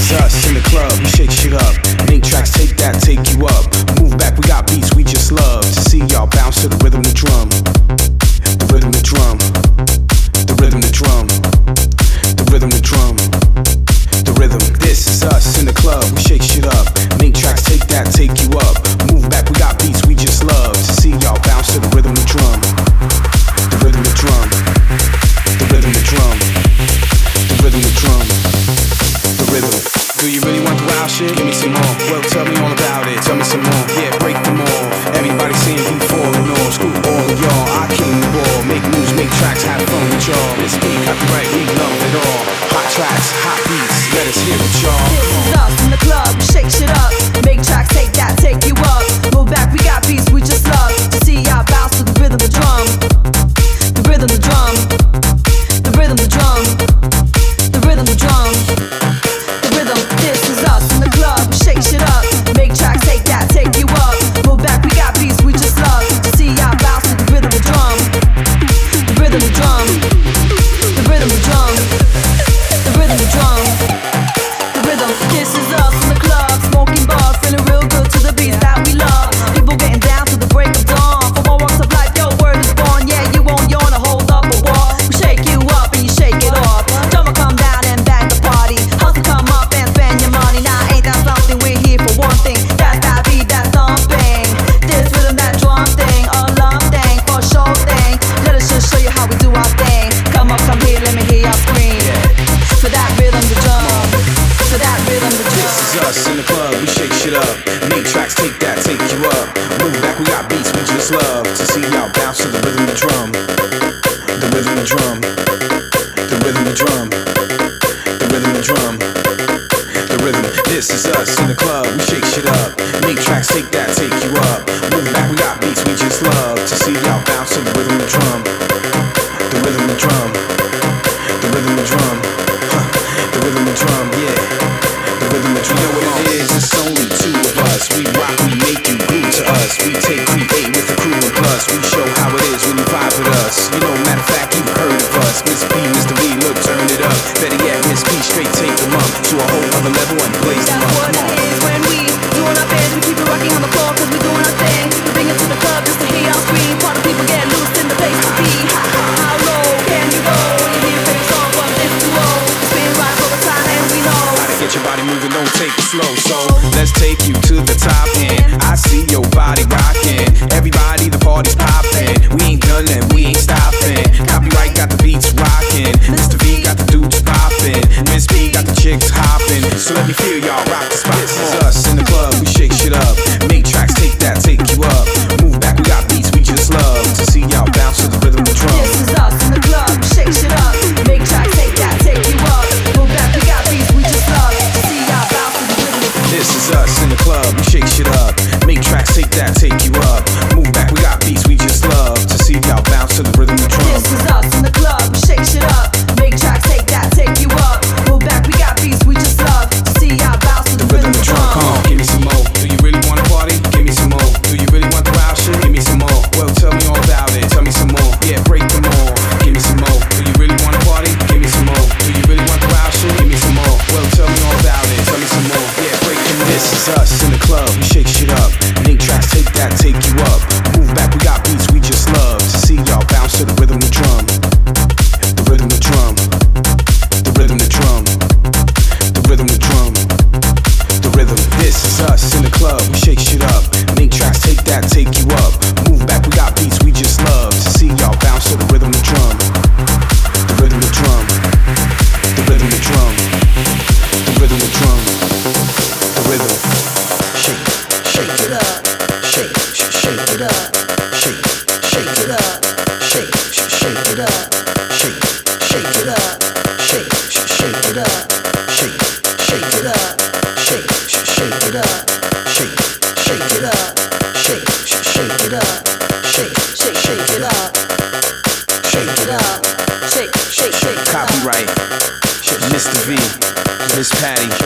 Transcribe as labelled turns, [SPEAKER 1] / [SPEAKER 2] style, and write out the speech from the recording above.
[SPEAKER 1] It's us in the club, we shake shit up. Make tracks, take that, take you up. Move back, we got beats we just love. To see y'all bounce to the rhythm, of the drum. The rhythm, the drum. The rhythm, the drum. shit. Give me some
[SPEAKER 2] that take you up. Move back, we got beats we just love to see y'all bounce to the rhythm of the drum. The rhythm the drum.
[SPEAKER 1] The rhythm the drum. The rhythm the drum. The rhythm. This is us in the club. We shake shit up. Make tracks, take that, take you up. Move back, we got beats we just love to see y'all bounce to the rhythm of the drum. slow. So let's take you to the top. This is us in the club, we shake shit up. Make tracks, take that, take you up. Move back, we got beats we just love. To see y'all bounce to the rhythm of drum.
[SPEAKER 2] The rhythm
[SPEAKER 1] of drum.
[SPEAKER 2] The rhythm of drum.
[SPEAKER 1] The rhythm of drum. The rhythm. Shake, shake it up. Shake, shake it up. Shake, shake it up. Shake, shake it up. Shake, shake it up. Shake, shake it up. Miss Patty.